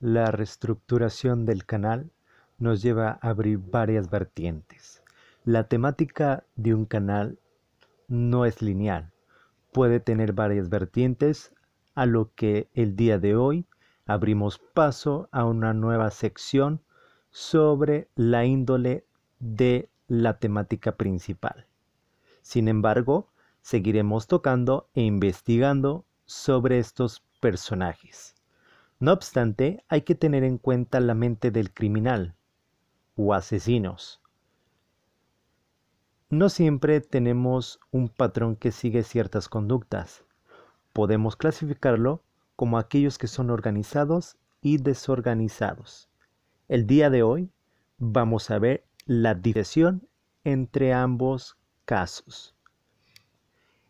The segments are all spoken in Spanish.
La reestructuración del canal nos lleva a abrir varias vertientes. La temática de un canal no es lineal, puede tener varias vertientes, a lo que el día de hoy abrimos paso a una nueva sección sobre la índole de la temática principal. Sin embargo, seguiremos tocando e investigando sobre estos personajes. No obstante, hay que tener en cuenta la mente del criminal o asesinos. No siempre tenemos un patrón que sigue ciertas conductas. Podemos clasificarlo como aquellos que son organizados y desorganizados. El día de hoy vamos a ver la dirección entre ambos casos.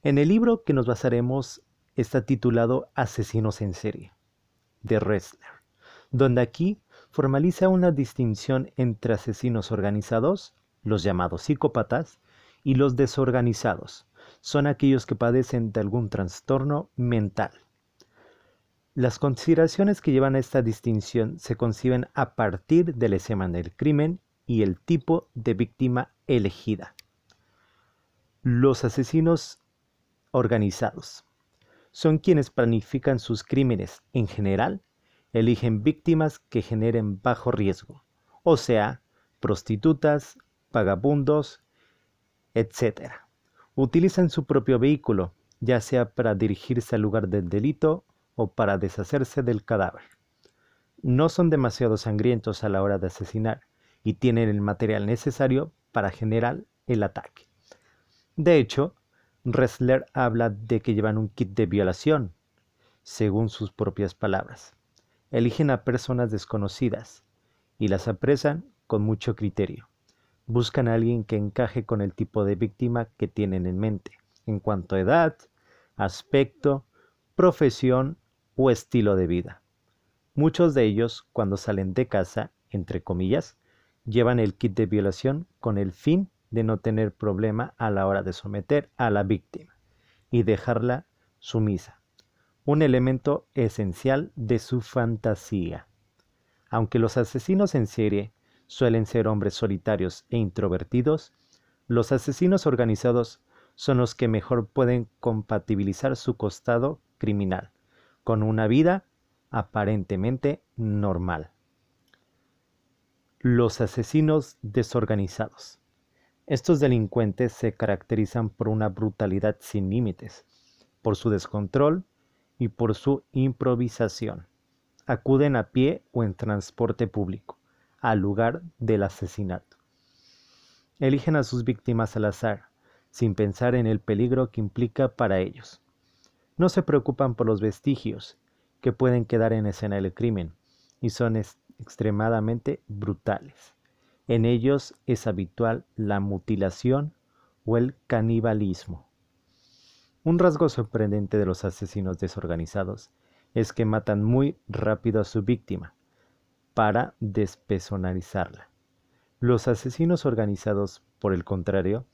En el libro que nos basaremos está titulado Asesinos en serie de Ressler, donde aquí formaliza una distinción entre asesinos organizados, los llamados psicópatas, y los desorganizados, son aquellos que padecen de algún trastorno mental. Las consideraciones que llevan a esta distinción se conciben a partir del esquema del crimen y el tipo de víctima elegida. Los asesinos organizados son quienes planifican sus crímenes. En general, eligen víctimas que generen bajo riesgo, o sea, prostitutas, vagabundos, etc. Utilizan su propio vehículo, ya sea para dirigirse al lugar del delito o para deshacerse del cadáver. No son demasiado sangrientos a la hora de asesinar y tienen el material necesario para generar el ataque. De hecho, Ressler habla de que llevan un kit de violación, según sus propias palabras. Eligen a personas desconocidas y las apresan con mucho criterio. Buscan a alguien que encaje con el tipo de víctima que tienen en mente, en cuanto a edad, aspecto, profesión o estilo de vida. Muchos de ellos, cuando salen de casa, entre comillas, llevan el kit de violación con el fin de no tener problema a la hora de someter a la víctima y dejarla sumisa, un elemento esencial de su fantasía. Aunque los asesinos en serie suelen ser hombres solitarios e introvertidos, los asesinos organizados son los que mejor pueden compatibilizar su costado criminal con una vida aparentemente normal. Los asesinos desorganizados. Estos delincuentes se caracterizan por una brutalidad sin límites, por su descontrol y por su improvisación. Acuden a pie o en transporte público al lugar del asesinato. Eligen a sus víctimas al azar, sin pensar en el peligro que implica para ellos. No se preocupan por los vestigios que pueden quedar en escena del crimen y son extremadamente brutales. En ellos es habitual la mutilación o el canibalismo. Un rasgo sorprendente de los asesinos desorganizados es que matan muy rápido a su víctima para despersonalizarla. Los asesinos organizados, por el contrario,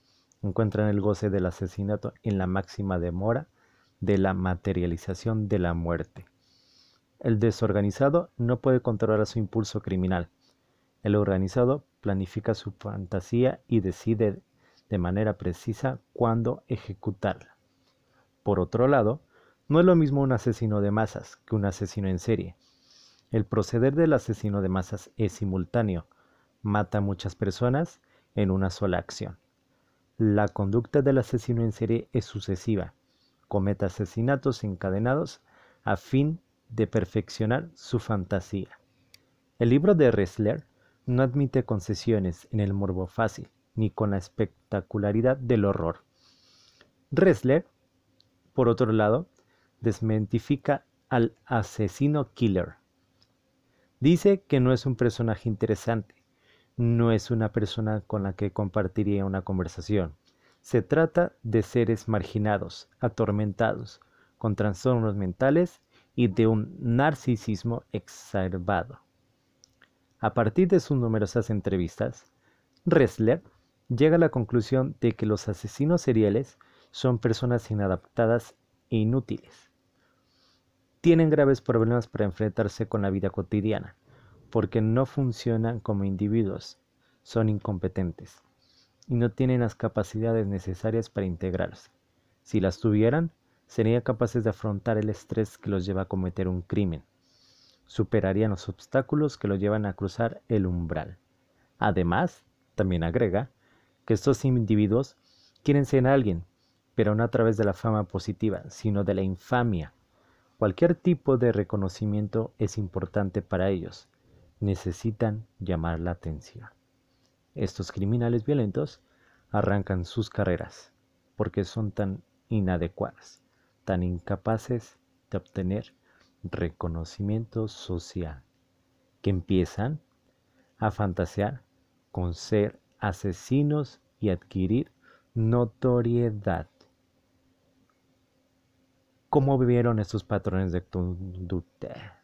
encuentran el goce del asesinato en la máxima demora de la materialización de la muerte. El desorganizado no puede controlar su impulso criminal. El organizado planifica su fantasía y decide de manera precisa cuándo ejecutarla. Por otro lado, no es lo mismo un asesino de masas que un asesino en serie. El proceder del asesino de masas es simultáneo, mata a muchas personas en una sola acción. La conducta del asesino en serie es sucesiva, comete asesinatos encadenados a fin de perfeccionar su fantasía. El libro de Ressler no admite concesiones en el morbo fácil ni con la espectacularidad del horror. Ressler, por otro lado, desmentifica al asesino killer. Dice que no es un personaje interesante, no es una persona con la que compartiría una conversación, se trata de seres marginados, atormentados, con trastornos mentales y de un narcisismo exacerbado. A partir de sus numerosas entrevistas, Ressler llega a la conclusión de que los asesinos seriales son personas inadaptadas e inútiles. tienen graves problemas para enfrentarse con la vida cotidiana, porque no funcionan como individuos, son incompetentes y no tienen las capacidades necesarias para integrarse. Si las tuvieran, serían capaces de afrontar el estrés que los lleva a cometer un crimen. Superarían los obstáculos que los llevan a cruzar el umbral. Además, también agrega, que estos individuos quieren ser alguien, pero no a través de la fama positiva, sino de la infamia. Cualquier tipo de reconocimiento es importante para ellos. Necesitan llamar la atención. Estos criminales violentos arrancan sus carreras porque son tan inadecuadas, tan incapaces de obtener reconocimiento social, que empiezan a fantasear con ser asesinos y adquirir notoriedad. ¿Cómo vivieron estos patrones de conducta?